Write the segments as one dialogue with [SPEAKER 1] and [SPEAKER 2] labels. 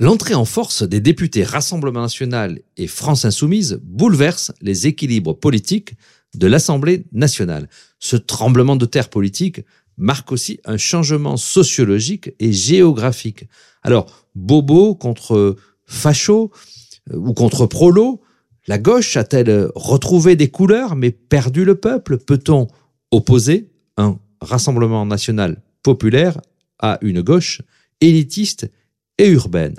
[SPEAKER 1] L'entrée en force des députés Rassemblement national et France insoumise bouleverse les équilibres politiques de l'Assemblée nationale. Ce tremblement de terre politique marque aussi un changement sociologique et géographique. Alors, bobo contre facho euh, ou contre prolo, la gauche a-t-elle retrouvé des couleurs mais perdu le peuple? Peut-on opposer un Rassemblement national populaire à une gauche élitiste et urbaine?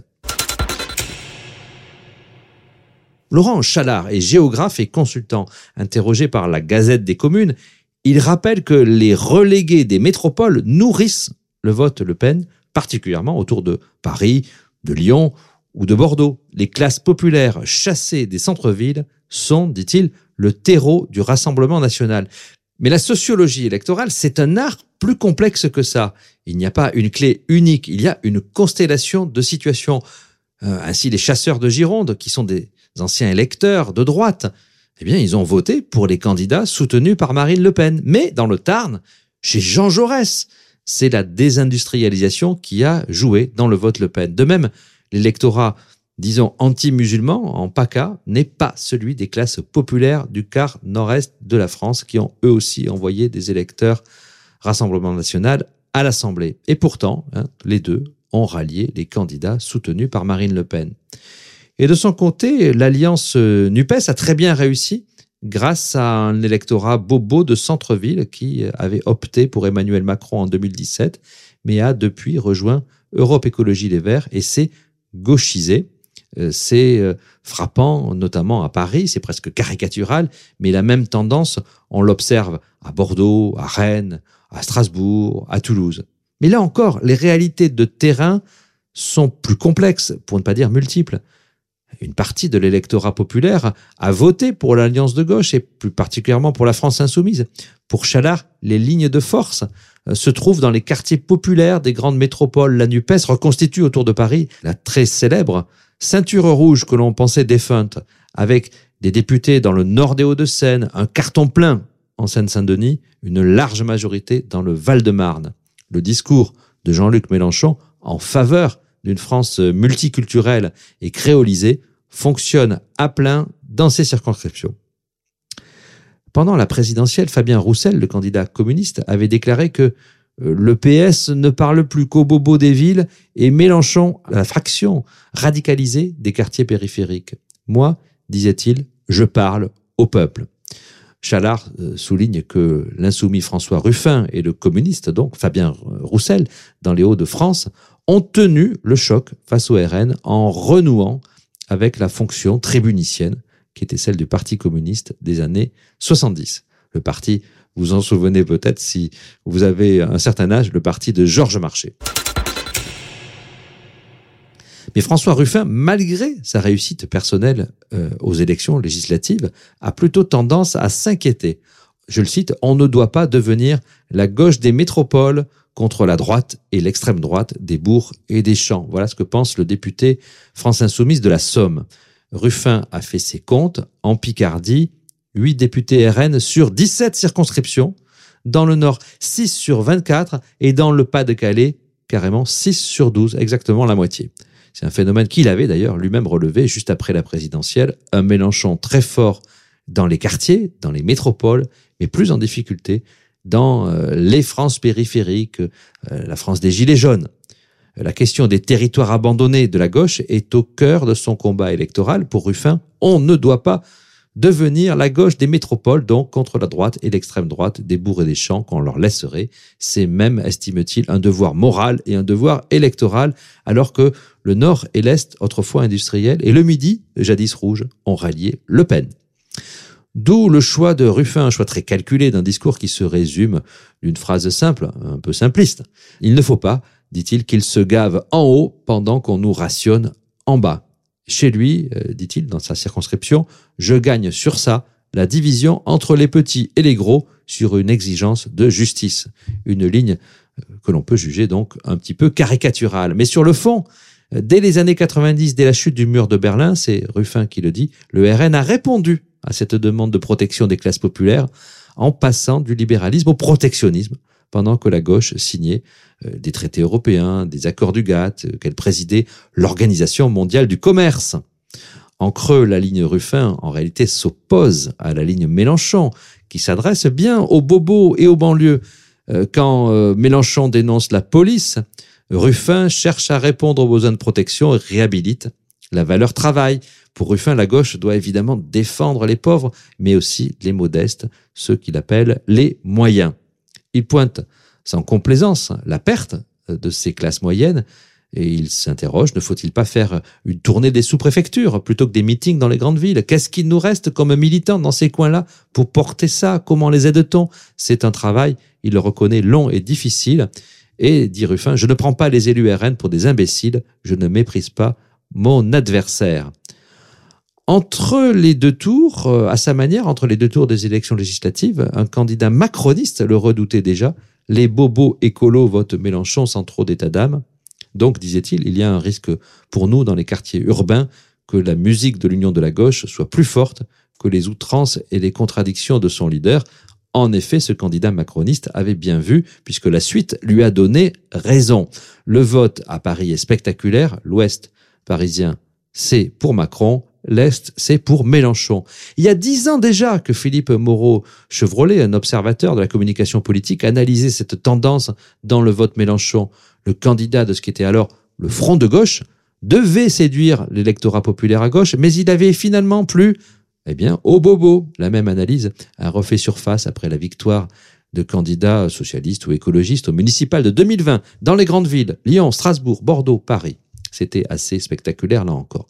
[SPEAKER 1] Laurent Chalard est géographe et consultant. Interrogé par la Gazette des communes, il rappelle que les relégués des métropoles nourrissent le vote Le Pen, particulièrement autour de Paris, de Lyon ou de Bordeaux. Les classes populaires chassées des centres-villes sont, dit-il, le terreau du Rassemblement national. Mais la sociologie électorale, c'est un art plus complexe que ça. Il n'y a pas une clé unique, il y a une constellation de situations. Euh, ainsi, les chasseurs de Gironde, qui sont des anciens électeurs de droite, eh bien, ils ont voté pour les candidats soutenus par Marine Le Pen. Mais dans le Tarn, chez Jean Jaurès, c'est la désindustrialisation qui a joué dans le vote Le Pen. De même, l'électorat, disons, anti-musulman en PACA n'est pas celui des classes populaires du quart nord-est de la France qui ont eux aussi envoyé des électeurs Rassemblement national à l'Assemblée. Et pourtant, hein, les deux ont rallié les candidats soutenus par Marine Le Pen. Et de son côté, l'alliance euh, NUPES a très bien réussi grâce à un électorat bobo de centre-ville qui avait opté pour Emmanuel Macron en 2017, mais a depuis rejoint Europe Écologie Les Verts et s'est gauchisé. Euh, c'est euh, frappant, notamment à Paris, c'est presque caricatural, mais la même tendance, on l'observe à Bordeaux, à Rennes, à Strasbourg, à Toulouse. Mais là encore, les réalités de terrain sont plus complexes, pour ne pas dire multiples une partie de l'électorat populaire a voté pour l'alliance de gauche et plus particulièrement pour la France insoumise. Pour Chalard, les lignes de force euh, se trouvent dans les quartiers populaires des grandes métropoles. La NUPES reconstitue autour de Paris la très célèbre ceinture rouge que l'on pensait défunte, avec des députés dans le nord des Hauts-de-Seine, un carton plein en Seine-Saint-Denis, une large majorité dans le Val-de-Marne. Le discours de Jean-Luc Mélenchon en faveur d'une France multiculturelle et créolisée fonctionne à plein dans ces circonscriptions. Pendant la présidentielle, Fabien Roussel, le candidat communiste, avait déclaré que euh, le PS ne parle plus qu'aux bobos des villes et Mélenchon la fraction radicalisée des quartiers périphériques. Moi, disait-il, je parle au peuple. Chalard euh, souligne que l'insoumis François Ruffin et le communiste, donc Fabien Roussel, dans les Hauts-de-France, ont tenu le choc face au RN en renouant avec la fonction tribunicienne qui était celle du Parti communiste des années 70. Le parti, vous en souvenez peut-être si vous avez un certain âge, le parti de Georges Marchais. Mais François Ruffin, malgré sa réussite personnelle euh, aux élections législatives, a plutôt tendance à s'inquiéter. Je le cite, on ne doit pas devenir la gauche des métropoles contre la droite et l'extrême droite des bourgs et des champs. Voilà ce que pense le député France Insoumise de la Somme. Ruffin a fait ses comptes. En Picardie, 8 députés RN sur 17 circonscriptions. Dans le Nord, 6 sur 24. Et dans le Pas-de-Calais, carrément 6 sur 12, exactement la moitié. C'est un phénomène qu'il avait d'ailleurs lui-même relevé juste après la présidentielle. Un Mélenchon très fort dans les quartiers, dans les métropoles, mais plus en difficulté dans euh, les France périphériques, euh, la France des Gilets jaunes. La question des territoires abandonnés de la gauche est au cœur de son combat électoral. Pour Ruffin, on ne doit pas devenir la gauche des métropoles, donc contre la droite et l'extrême droite des bourgs et des champs qu'on leur laisserait. C'est même, estime-t-il, un devoir moral et un devoir électoral, alors que le Nord et l'Est, autrefois industriels, et le Midi, jadis rouge, ont rallié Le Pen. D'où le choix de Ruffin, un choix très calculé d'un discours qui se résume d'une phrase simple, un peu simpliste. Il ne faut pas, dit-il, qu'il se gave en haut pendant qu'on nous rationne en bas. Chez lui, euh, dit-il, dans sa circonscription, je gagne sur ça, la division entre les petits et les gros sur une exigence de justice. Une ligne euh, que l'on peut juger donc un petit peu caricaturale. Mais sur le fond, dès les années 90, dès la chute du mur de Berlin, c'est Ruffin qui le dit, le RN a répondu à cette demande de protection des classes populaires en passant du libéralisme au protectionnisme, pendant que la gauche signait euh, des traités européens, des accords du GATT, euh, qu'elle présidait l'Organisation mondiale du commerce. En creux, la ligne Ruffin, en réalité, s'oppose à la ligne Mélenchon, qui s'adresse bien aux bobos et aux banlieues. Euh, quand Mélenchon dénonce la police, Ruffin cherche à répondre aux besoins de protection et réhabilite la valeur travail. Pour Ruffin, la gauche doit évidemment défendre les pauvres, mais aussi les modestes, ceux qu'il appelle les moyens. Il pointe sans complaisance la perte de ces classes moyennes et il s'interroge, ne faut-il pas faire une tournée des sous-préfectures plutôt que des meetings dans les grandes villes? Qu'est-ce qu'il nous reste comme militants dans ces coins-là pour porter ça? Comment les aide-t-on? C'est un travail, il le reconnaît, long et difficile. Et dit Ruffin, je ne prends pas les élus RN pour des imbéciles, je ne méprise pas mon adversaire. Entre les deux tours, euh, à sa manière, entre les deux tours des élections législatives, un candidat macroniste le redoutait déjà. Les bobos écolos votent Mélenchon sans trop d'état d'âme. Donc, disait-il, il y a un risque pour nous dans les quartiers urbains que la musique de l'union de la gauche soit plus forte que les outrances et les contradictions de son leader. En effet, ce candidat macroniste avait bien vu, puisque la suite lui a donné raison. Le vote à Paris est spectaculaire. L'Ouest parisien, c'est pour Macron l'Est, c'est pour Mélenchon. Il y a dix ans déjà que Philippe Moreau-Chevrolet, un observateur de la communication politique, analysait cette tendance dans le vote Mélenchon. Le candidat de ce qui était alors le front de gauche devait séduire l'électorat populaire à gauche, mais il avait finalement plus, eh bien, au bobo. La même analyse a refait surface après la victoire de candidats socialistes ou écologistes au municipal de 2020 dans les grandes villes, Lyon, Strasbourg, Bordeaux, Paris. C'était assez spectaculaire là encore.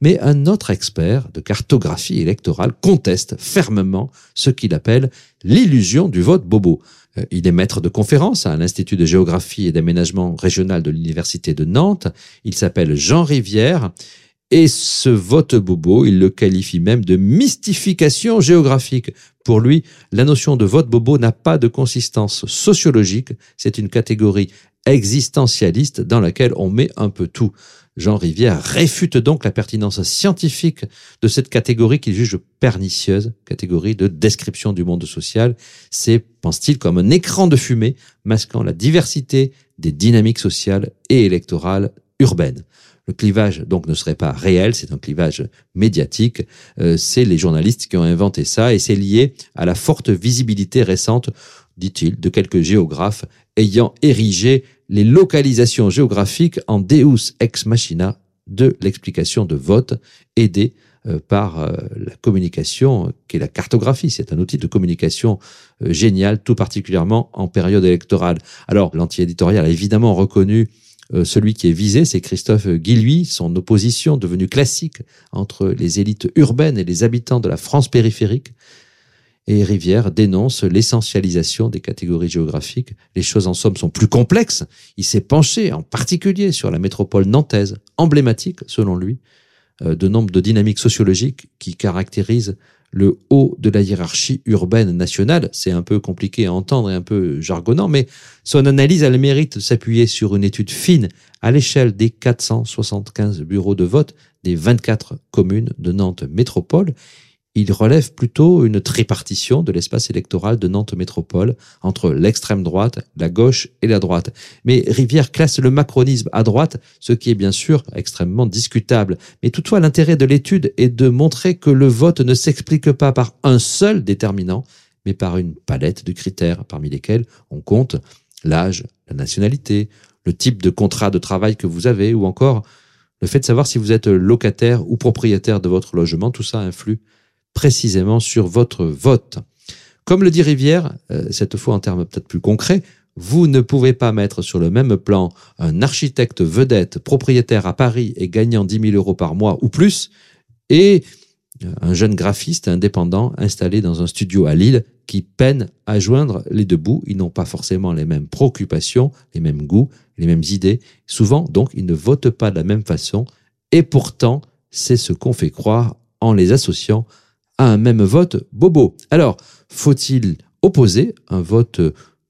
[SPEAKER 1] Mais un autre expert de cartographie électorale conteste fermement ce qu'il appelle l'illusion du vote bobo. Euh, il est maître de conférence à l'Institut de géographie et d'aménagement régional de l'Université de Nantes. Il s'appelle Jean Rivière. Et ce vote bobo, il le qualifie même de mystification géographique. Pour lui, la notion de vote bobo n'a pas de consistance sociologique, c'est une catégorie existentialiste dans laquelle on met un peu tout. Jean Rivière réfute donc la pertinence scientifique de cette catégorie qu'il juge pernicieuse, catégorie de description du monde social. C'est, pense-t-il, comme un écran de fumée masquant la diversité des dynamiques sociales et électorales urbaines. Le clivage donc ne serait pas réel, c'est un clivage médiatique. Euh, c'est les journalistes qui ont inventé ça et c'est lié à la forte visibilité récente, dit-il, de quelques géographes ayant érigé les localisations géographiques en Deus ex machina de l'explication de vote aidée euh, par euh, la communication qui est la cartographie. C'est un outil de communication génial, tout particulièrement en période électorale. Alors, l'anti-éditorial a évidemment reconnu celui qui est visé, c'est Christophe Guilluy, son opposition devenue classique entre les élites urbaines et les habitants de la France périphérique et Rivière dénonce l'essentialisation des catégories géographiques. Les choses en somme sont plus complexes. Il s'est penché en particulier sur la métropole nantaise, emblématique selon lui, euh, de nombre de dynamiques sociologiques qui caractérisent le haut de la hiérarchie urbaine nationale. C'est un peu compliqué à entendre et un peu jargonnant, mais son analyse a le mérite de s'appuyer sur une étude fine à l'échelle des 475 bureaux de vote des 24 communes de Nantes métropole il relève plutôt une tripartition de l'espace électoral de Nantes Métropole entre l'extrême droite, la gauche et la droite. Mais Rivière classe le macronisme à droite, ce qui est bien sûr extrêmement discutable. Mais toutefois, l'intérêt de l'étude est de montrer que le vote ne s'explique pas par un seul déterminant, mais par une palette de critères, parmi lesquels on compte l'âge, la nationalité, le type de contrat de travail que vous avez, ou encore le fait de savoir si vous êtes locataire ou propriétaire de votre logement, tout ça influe précisément sur votre vote. Comme le dit Rivière, euh, cette fois en termes peut-être plus concrets, vous ne pouvez pas mettre sur le même plan un architecte vedette, propriétaire à Paris et gagnant 10 000 euros par mois ou plus, et un jeune graphiste indépendant installé dans un studio à Lille qui peine à joindre les deux bouts. Ils n'ont pas forcément les mêmes préoccupations, les mêmes goûts, les mêmes idées. Souvent, donc, ils ne votent pas de la même façon et pourtant, c'est ce qu'on fait croire en les associant à un même vote bobo. Alors, faut-il opposer un vote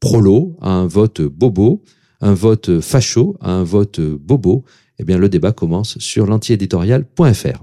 [SPEAKER 1] prolo à un vote bobo, un vote facho à un vote bobo? Eh bien, le débat commence sur l'antiéditorial.fr.